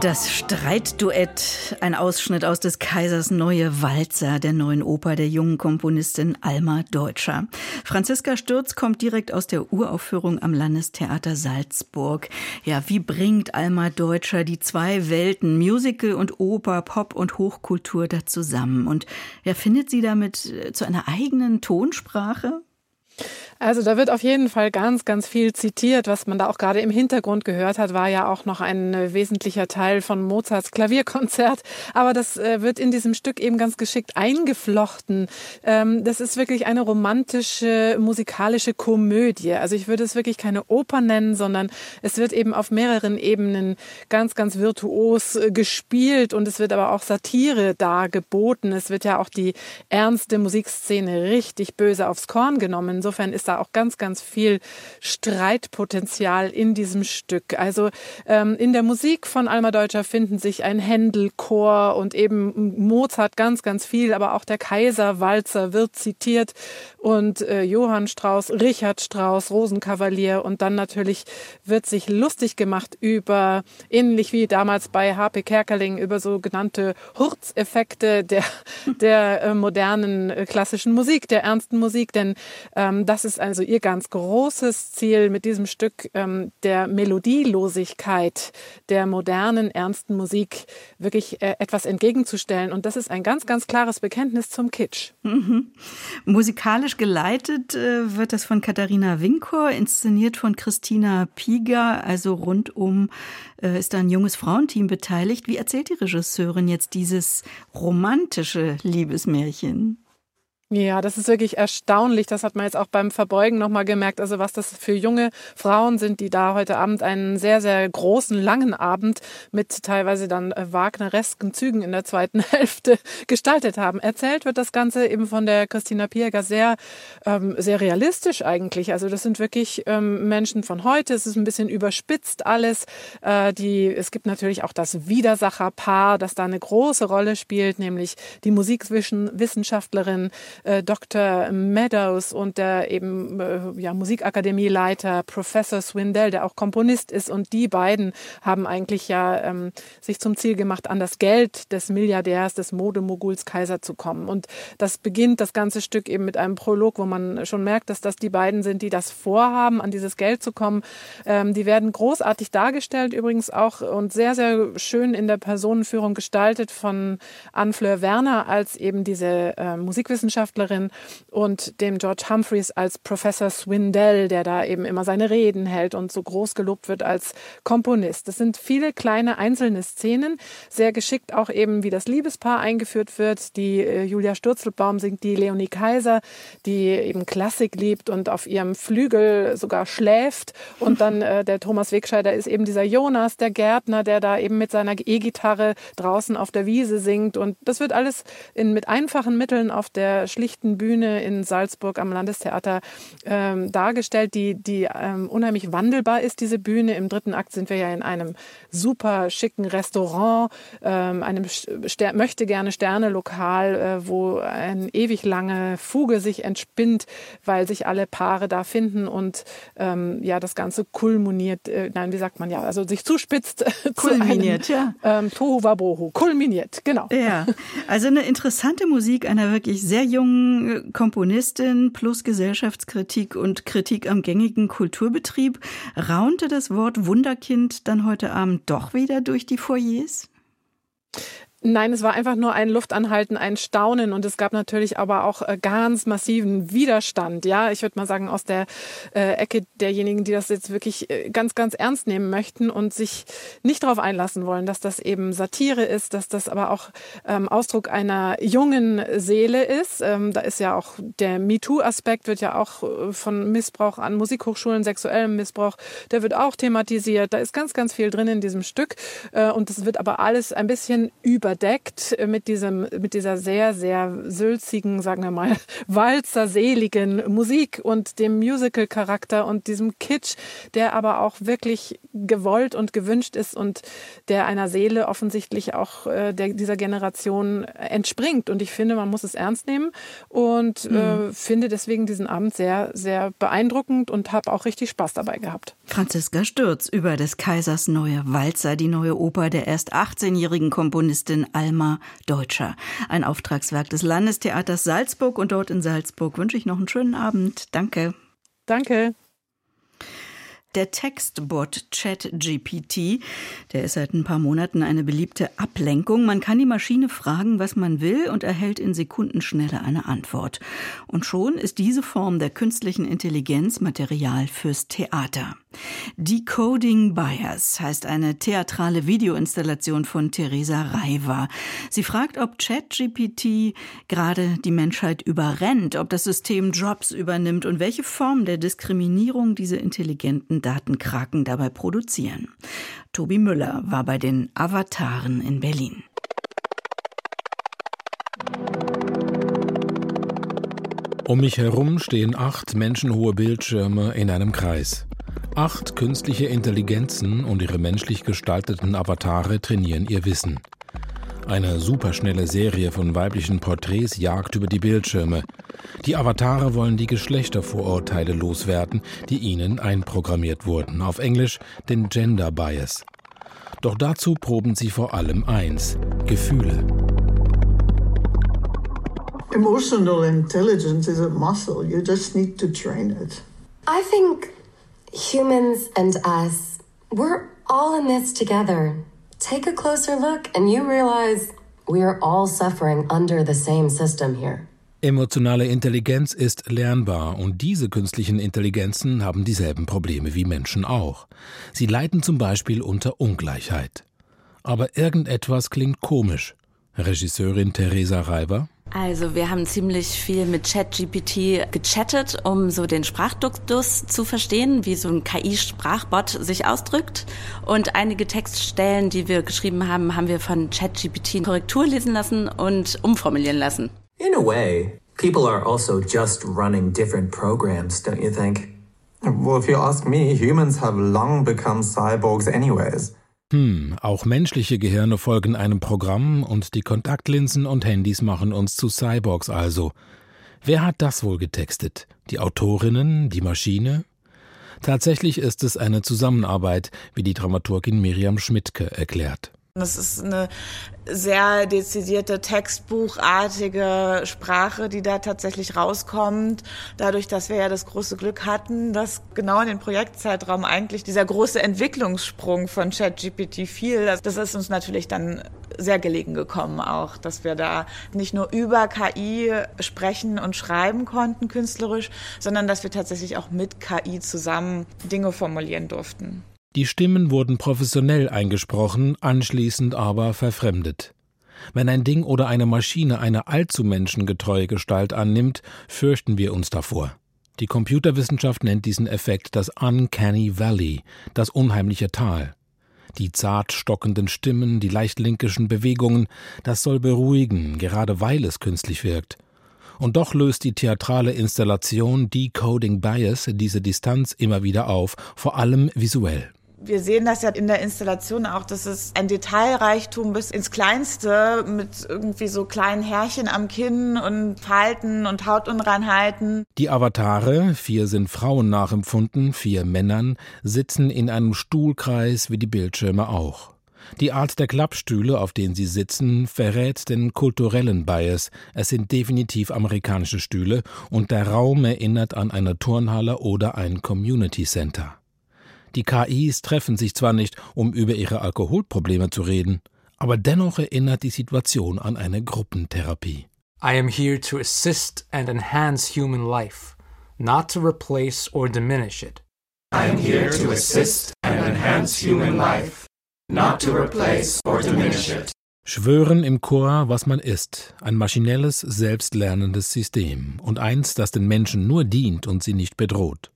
Das Streitduett, ein Ausschnitt aus des Kaisers Neue Walzer, der neuen Oper der jungen Komponistin Alma Deutscher. Franziska Stürz kommt direkt aus der Uraufführung am Landestheater Salzburg. Ja, wie bringt Alma Deutscher die zwei Welten, Musical und Oper, Pop und Hochkultur da zusammen? Und ja, findet sie damit zu einer eigenen Tonsprache? Also da wird auf jeden Fall ganz, ganz viel zitiert. Was man da auch gerade im Hintergrund gehört hat, war ja auch noch ein äh, wesentlicher Teil von Mozarts Klavierkonzert. Aber das äh, wird in diesem Stück eben ganz geschickt eingeflochten. Ähm, das ist wirklich eine romantische, musikalische Komödie. Also ich würde es wirklich keine Oper nennen, sondern es wird eben auf mehreren Ebenen ganz, ganz virtuos äh, gespielt und es wird aber auch Satire dargeboten. Es wird ja auch die ernste Musikszene richtig böse aufs Korn genommen. Insofern ist da auch ganz, ganz viel Streitpotenzial in diesem Stück. Also ähm, in der Musik von Alma Deutscher finden sich ein Händelchor und eben Mozart ganz, ganz viel, aber auch der Kaiserwalzer wird zitiert und äh, Johann Strauss, Richard Strauss, Rosenkavalier und dann natürlich wird sich lustig gemacht über, ähnlich wie damals bei H.P. Kerkeling, über sogenannte Hurzeffekte der, der äh, modernen äh, klassischen Musik, der ernsten Musik, denn ähm, das ist also ihr ganz großes Ziel mit diesem Stück ähm, der Melodielosigkeit der modernen, ernsten Musik wirklich äh, etwas entgegenzustellen. Und das ist ein ganz, ganz klares Bekenntnis zum Kitsch. Mhm. Musikalisch geleitet äh, wird das von Katharina Winkor, inszeniert von Christina Pieger, also rundum äh, ist da ein junges Frauenteam beteiligt. Wie erzählt die Regisseurin jetzt dieses romantische Liebesmärchen? Ja, das ist wirklich erstaunlich. Das hat man jetzt auch beim Verbeugen nochmal gemerkt. Also was das für junge Frauen sind, die da heute Abend einen sehr, sehr großen, langen Abend mit teilweise dann äh, Wagneresken Zügen in der zweiten Hälfte gestaltet haben. Erzählt wird das Ganze eben von der Christina Pierger sehr, ähm, sehr realistisch eigentlich. Also das sind wirklich ähm, Menschen von heute. Es ist ein bisschen überspitzt alles. Äh, die, es gibt natürlich auch das Widersacherpaar, das da eine große Rolle spielt, nämlich die Musikwissenschaftlerin äh, Dr. Meadows und der eben äh, ja, Musikakademieleiter Professor Swindell, der auch Komponist ist. Und die beiden haben eigentlich ja ähm, sich zum Ziel gemacht, an das Geld des Milliardärs, des Modemoguls Kaiser zu kommen. Und das beginnt das ganze Stück eben mit einem Prolog, wo man schon merkt, dass das die beiden sind, die das vorhaben, an dieses Geld zu kommen. Ähm, die werden großartig dargestellt übrigens auch und sehr, sehr schön in der Personenführung gestaltet von Anne-Fleur Werner als eben diese äh, Musikwissenschaft Wissenschaftlerin und dem George Humphreys als Professor Swindell, der da eben immer seine Reden hält und so groß gelobt wird als Komponist. Das sind viele kleine einzelne Szenen, sehr geschickt auch eben, wie das Liebespaar eingeführt wird. Die äh, Julia Sturzelbaum singt die Leonie Kaiser, die eben Klassik liebt und auf ihrem Flügel sogar schläft. Und dann äh, der Thomas Wegscheider ist eben dieser Jonas, der Gärtner, der da eben mit seiner E-Gitarre draußen auf der Wiese singt. Und das wird alles in, mit einfachen Mitteln auf der schlichten Bühne in Salzburg am Landestheater ähm, dargestellt, die, die ähm, unheimlich wandelbar ist, diese Bühne. Im dritten Akt sind wir ja in einem super schicken Restaurant, ähm, einem Ster möchte gerne Sterne-Lokal, äh, wo eine ewig lange Fuge sich entspinnt, weil sich alle Paare da finden und ähm, ja, das Ganze kulminiert, äh, nein, wie sagt man ja, also sich zuspitzt. Kulminiert, zu einem, ja. Ähm, Tohu Wabohu, kulminiert, genau. Ja, also eine interessante Musik einer wirklich sehr jungen jungen Komponistin plus Gesellschaftskritik und Kritik am gängigen Kulturbetrieb. Raunte das Wort Wunderkind dann heute Abend doch wieder durch die Foyers? Nein, es war einfach nur ein Luftanhalten, ein Staunen und es gab natürlich aber auch äh, ganz massiven Widerstand. Ja, ich würde mal sagen aus der äh, Ecke derjenigen, die das jetzt wirklich äh, ganz, ganz ernst nehmen möchten und sich nicht darauf einlassen wollen, dass das eben Satire ist, dass das aber auch ähm, Ausdruck einer jungen Seele ist. Ähm, da ist ja auch der MeToo-Aspekt wird ja auch äh, von Missbrauch an Musikhochschulen, sexuellem Missbrauch, der wird auch thematisiert. Da ist ganz, ganz viel drin in diesem Stück äh, und das wird aber alles ein bisschen über überdeckt mit diesem, mit dieser sehr, sehr sülzigen, sagen wir mal, walzerseligen Musik und dem Musical-Charakter und diesem Kitsch, der aber auch wirklich gewollt und gewünscht ist und der einer Seele offensichtlich auch äh, der, dieser Generation entspringt. Und ich finde, man muss es ernst nehmen und mhm. äh, finde deswegen diesen Abend sehr, sehr beeindruckend und habe auch richtig Spaß dabei gehabt. Franziska Stürz über des Kaisers neue Walzer, die neue Oper der erst 18-jährigen Komponistin Solistin Alma Deutscher. Ein Auftragswerk des Landestheaters Salzburg und dort in Salzburg wünsche ich noch einen schönen Abend. Danke. Danke. Der Textbot ChatGPT, der ist seit ein paar Monaten eine beliebte Ablenkung. Man kann die Maschine fragen, was man will und erhält in Sekundenschnelle eine Antwort. Und schon ist diese Form der künstlichen Intelligenz Material fürs Theater. Decoding Bias heißt eine theatrale Videoinstallation von Theresa Reiver. Sie fragt, ob ChatGPT gerade die Menschheit überrennt, ob das System Jobs übernimmt und welche Form der Diskriminierung diese intelligenten Datenkraken dabei produzieren. Tobi Müller war bei den Avataren in Berlin. Um mich herum stehen acht menschenhohe Bildschirme in einem Kreis. Acht künstliche Intelligenzen und ihre menschlich gestalteten Avatare trainieren ihr Wissen. Eine superschnelle Serie von weiblichen Porträts jagt über die Bildschirme. Die Avatare wollen die Geschlechtervorurteile loswerden, die ihnen einprogrammiert wurden. Auf Englisch den Gender Bias. Doch dazu proben sie vor allem eins: Gefühle. Emotional intelligence is a muscle. You just need to train it. I think humans and us, we're all in this together. Take a closer look and you realize we are all suffering under the same system here. Emotionale Intelligenz ist lernbar und diese künstlichen Intelligenzen haben dieselben Probleme wie Menschen auch. Sie leiden zum Beispiel unter Ungleichheit. Aber irgendetwas klingt komisch. Regisseurin Theresa Reiber also wir haben ziemlich viel mit ChatGPT gechattet, um so den Sprachduktus zu verstehen, wie so ein KI-Sprachbot sich ausdrückt. Und einige Textstellen, die wir geschrieben haben, haben wir von ChatGPT Korrektur lesen lassen und umformulieren lassen. In a way, people are also just running different programs, don't you think? Well, if you ask me, humans have long become cyborgs anyways. Hm, auch menschliche Gehirne folgen einem Programm und die Kontaktlinsen und Handys machen uns zu Cyborgs also. Wer hat das wohl getextet? Die Autorinnen, die Maschine? Tatsächlich ist es eine Zusammenarbeit, wie die Dramaturgin Miriam Schmidtke erklärt. Das ist eine sehr dezidierte textbuchartige Sprache, die da tatsächlich rauskommt. Dadurch, dass wir ja das große Glück hatten, dass genau in den Projektzeitraum eigentlich dieser große Entwicklungssprung von ChatGPT fiel. Das ist uns natürlich dann sehr gelegen gekommen auch, dass wir da nicht nur über KI sprechen und schreiben konnten künstlerisch, sondern dass wir tatsächlich auch mit KI zusammen Dinge formulieren durften. Die Stimmen wurden professionell eingesprochen, anschließend aber verfremdet. Wenn ein Ding oder eine Maschine eine allzu menschengetreue Gestalt annimmt, fürchten wir uns davor. Die Computerwissenschaft nennt diesen Effekt das Uncanny Valley, das unheimliche Tal. Die zart stockenden Stimmen, die leicht linkischen Bewegungen, das soll beruhigen, gerade weil es künstlich wirkt. Und doch löst die theatrale Installation Decoding Bias diese Distanz immer wieder auf, vor allem visuell wir sehen das ja in der Installation auch, dass es ein Detailreichtum bis ins Kleinste mit irgendwie so kleinen Härchen am Kinn und Falten und Hautunreinheiten. Die Avatare, vier sind Frauen nachempfunden, vier Männern, sitzen in einem Stuhlkreis wie die Bildschirme auch. Die Art der Klappstühle, auf denen sie sitzen, verrät den kulturellen Bias. Es sind definitiv amerikanische Stühle und der Raum erinnert an eine Turnhalle oder ein Community Center. Die KIs treffen sich zwar nicht, um über ihre Alkoholprobleme zu reden, aber dennoch erinnert die Situation an eine Gruppentherapie. I am here to assist and enhance human life, not to replace or diminish it. I am here to assist and enhance human life, not to replace or diminish it. Schwören im Chor, was man ist, ein maschinelles, selbstlernendes System und eins, das den Menschen nur dient und sie nicht bedroht.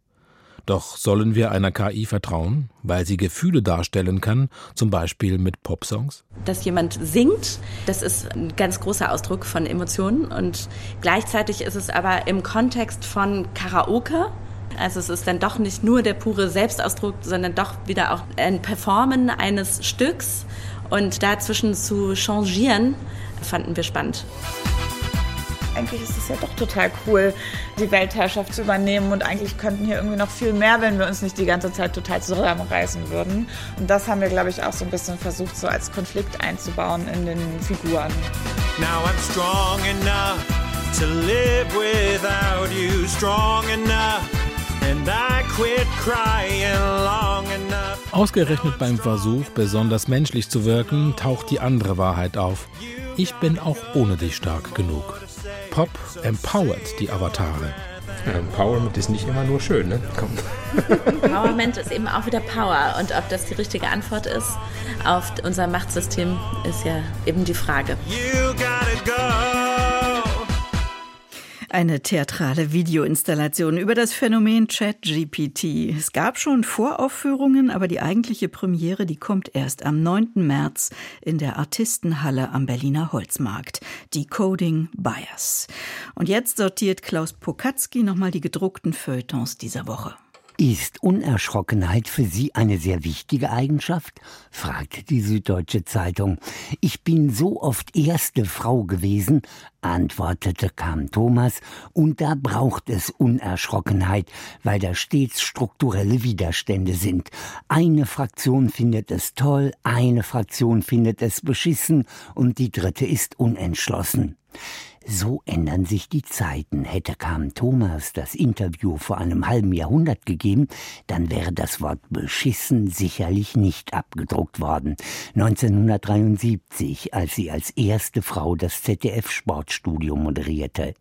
Doch sollen wir einer KI vertrauen, weil sie Gefühle darstellen kann, zum Beispiel mit Popsongs? Dass jemand singt, das ist ein ganz großer Ausdruck von Emotionen und gleichzeitig ist es aber im Kontext von Karaoke. Also es ist dann doch nicht nur der pure Selbstausdruck, sondern doch wieder auch ein Performen eines Stücks und dazwischen zu changieren, fanden wir spannend eigentlich ist es ja doch total cool, die Weltherrschaft zu übernehmen und eigentlich könnten hier irgendwie noch viel mehr, wenn wir uns nicht die ganze Zeit total zusammenreißen würden. Und das haben wir, glaube ich, auch so ein bisschen versucht, so als Konflikt einzubauen in den Figuren. Now I'm strong enough to live without you, strong enough, and I Ausgerechnet beim Versuch, besonders menschlich zu wirken, taucht die andere Wahrheit auf. Ich bin auch ohne dich stark genug. Pop empowert die Avatare. Empowerment ist nicht immer nur schön, ne? Kommt. Empowerment ist eben auch wieder Power. Und ob das die richtige Antwort ist auf unser Machtsystem, ist ja eben die Frage. You gotta go. Eine theatrale Videoinstallation über das Phänomen ChatGPT. Es gab schon Voraufführungen, aber die eigentliche Premiere, die kommt erst am 9. März in der Artistenhalle am Berliner Holzmarkt. Decoding Bias. Und jetzt sortiert Klaus Pokatzki nochmal die gedruckten Feuilletons dieser Woche. Ist Unerschrockenheit für Sie eine sehr wichtige Eigenschaft? fragte die Süddeutsche Zeitung. Ich bin so oft erste Frau gewesen, antwortete Kam Thomas, und da braucht es Unerschrockenheit, weil da stets strukturelle Widerstände sind. Eine Fraktion findet es toll, eine Fraktion findet es beschissen und die dritte ist unentschlossen. So ändern sich die Zeiten. Hätte Kam Thomas das Interview vor einem halben Jahrhundert gegeben, dann wäre das Wort beschissen sicherlich nicht abgedruckt worden. 1973, als sie als erste Frau das ZDF Sportstudio moderierte.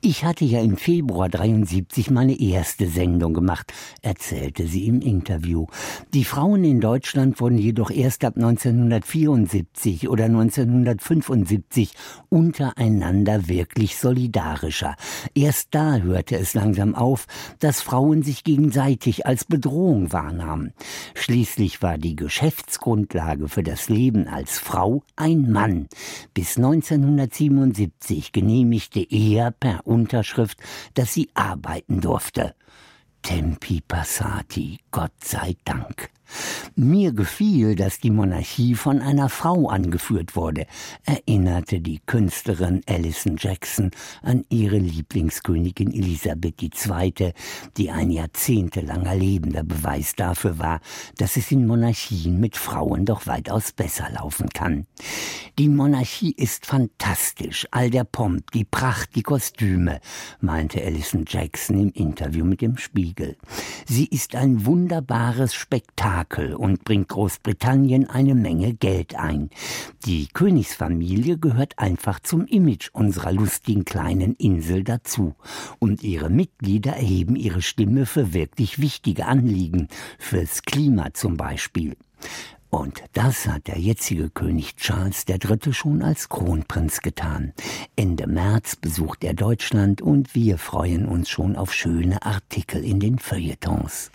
Ich hatte ja im Februar 73 meine erste Sendung gemacht, erzählte sie im Interview. Die Frauen in Deutschland wurden jedoch erst ab 1974 oder 1975 untereinander wieder wirklich solidarischer. Erst da hörte es langsam auf, dass Frauen sich gegenseitig als Bedrohung wahrnahmen. Schließlich war die Geschäftsgrundlage für das Leben als Frau ein Mann. Bis 1977 genehmigte er per Unterschrift, dass sie arbeiten durfte. Tempi passati, Gott sei Dank. Mir gefiel, dass die Monarchie von einer Frau angeführt wurde, erinnerte die Künstlerin Alison Jackson an ihre Lieblingskönigin Elisabeth II., die ein jahrzehntelanger lebender Beweis dafür war, dass es in Monarchien mit Frauen doch weitaus besser laufen kann. Die Monarchie ist fantastisch, all der Pomp, die Pracht, die Kostüme, meinte Alison Jackson im Interview mit dem Spiegel. Sie ist ein wunderbares Spektakel, Spektakel und bringt Großbritannien eine Menge Geld ein. Die Königsfamilie gehört einfach zum Image unserer lustigen kleinen Insel dazu. Und ihre Mitglieder erheben ihre Stimme für wirklich wichtige Anliegen, fürs Klima zum Beispiel. Und das hat der jetzige König Charles III. schon als Kronprinz getan. Ende März besucht er Deutschland und wir freuen uns schon auf schöne Artikel in den Feuilletons.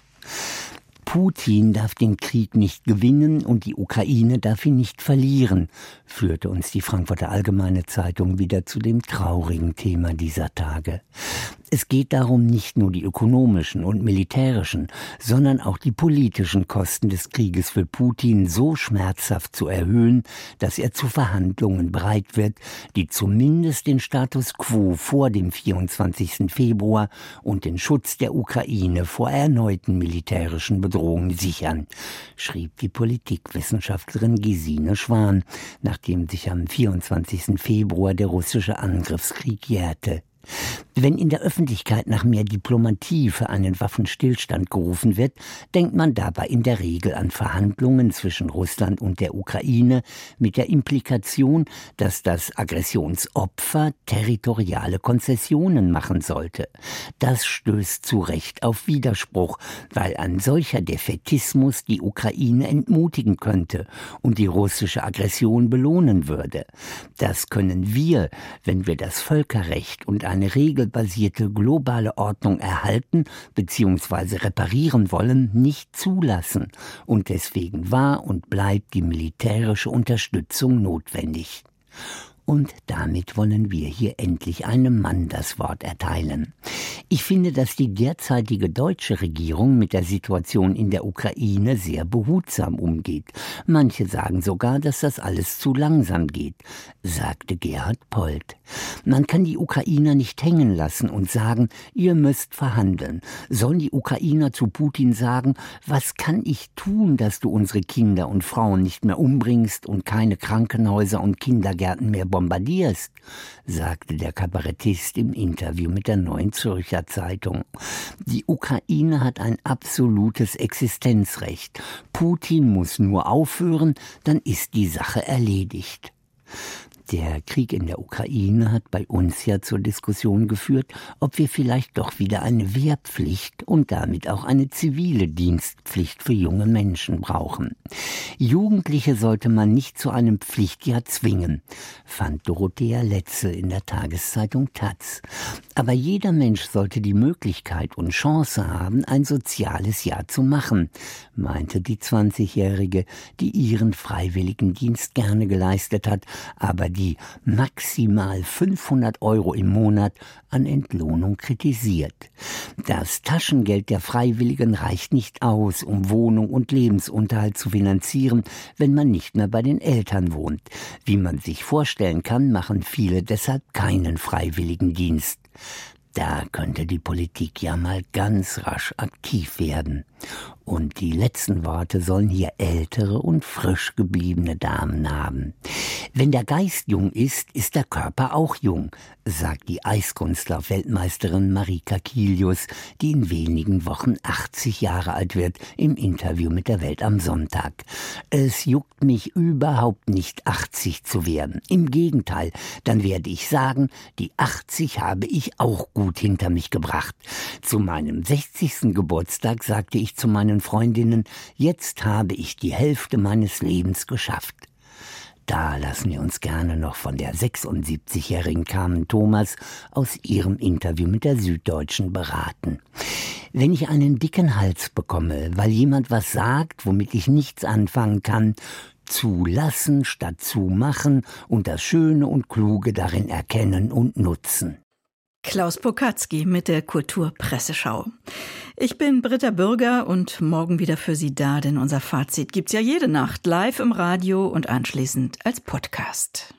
Putin darf den Krieg nicht gewinnen und die Ukraine darf ihn nicht verlieren, führte uns die Frankfurter Allgemeine Zeitung wieder zu dem traurigen Thema dieser Tage. Es geht darum, nicht nur die ökonomischen und militärischen, sondern auch die politischen Kosten des Krieges für Putin so schmerzhaft zu erhöhen, dass er zu Verhandlungen bereit wird, die zumindest den Status quo vor dem 24. Februar und den Schutz der Ukraine vor erneuten militärischen Bedrohungen sichern, schrieb die Politikwissenschaftlerin Gesine Schwan, nachdem sich am 24. Februar der russische Angriffskrieg jährte. Wenn in der Öffentlichkeit nach mehr Diplomatie für einen Waffenstillstand gerufen wird, denkt man dabei in der Regel an Verhandlungen zwischen Russland und der Ukraine mit der Implikation, dass das Aggressionsopfer territoriale Konzessionen machen sollte. Das stößt zu Recht auf Widerspruch, weil ein solcher Defetismus die Ukraine entmutigen könnte und die russische Aggression belohnen würde. Das können wir, wenn wir das Völkerrecht und eine regelbasierte globale Ordnung erhalten bzw. reparieren wollen, nicht zulassen. Und deswegen war und bleibt die militärische Unterstützung notwendig. Und damit wollen wir hier endlich einem Mann das Wort erteilen. Ich finde, dass die derzeitige deutsche Regierung mit der Situation in der Ukraine sehr behutsam umgeht. Manche sagen sogar, dass das alles zu langsam geht, sagte Gerhard Polt. Man kann die Ukrainer nicht hängen lassen und sagen, ihr müsst verhandeln. Sollen die Ukrainer zu Putin sagen, was kann ich tun, dass du unsere Kinder und Frauen nicht mehr umbringst und keine Krankenhäuser und Kindergärten mehr bombardierst, sagte der Kabarettist im Interview mit der Neuen Zürcher Zeitung. Die Ukraine hat ein absolutes Existenzrecht. Putin muss nur aufhören, dann ist die Sache erledigt. Der Krieg in der Ukraine hat bei uns ja zur Diskussion geführt, ob wir vielleicht doch wieder eine Wehrpflicht und damit auch eine zivile Dienstpflicht für junge Menschen brauchen. Jugendliche sollte man nicht zu einem Pflichtjahr zwingen, fand Dorothea Letzel in der Tageszeitung Taz. Aber jeder Mensch sollte die Möglichkeit und Chance haben, ein soziales Jahr zu machen, meinte die 20-Jährige, die ihren Freiwilligendienst gerne geleistet hat, aber die maximal 500 Euro im Monat an Entlohnung kritisiert. Das Taschengeld der Freiwilligen reicht nicht aus, um Wohnung und Lebensunterhalt zu finanzieren, wenn man nicht mehr bei den Eltern wohnt. Wie man sich vorstellen kann, machen viele deshalb keinen Freiwilligendienst. Da könnte die Politik ja mal ganz rasch aktiv werden. Und die letzten Worte sollen hier ältere und frisch gebliebene Damen haben. Wenn der Geist jung ist, ist der Körper auch jung, sagt die Eiskunstlauf-Weltmeisterin Marika Kilius, die in wenigen Wochen 80 Jahre alt wird, im Interview mit der Welt am Sonntag. Es juckt mich überhaupt nicht, 80 zu werden. Im Gegenteil, dann werde ich sagen, die 80 habe ich auch gut hinter mich gebracht. Zu meinem 60. Geburtstag sagte ich zu meinen Freundinnen, jetzt habe ich die Hälfte meines Lebens geschafft. Da lassen wir uns gerne noch von der 76-jährigen Carmen Thomas aus ihrem Interview mit der Süddeutschen beraten. Wenn ich einen dicken Hals bekomme, weil jemand was sagt, womit ich nichts anfangen kann, zulassen statt zu machen und das Schöne und Kluge darin erkennen und nutzen. Klaus Pokatzki mit der Kulturpresseschau. Ich bin Britta Bürger und morgen wieder für Sie da, denn unser Fazit gibt's ja jede Nacht live im Radio und anschließend als Podcast.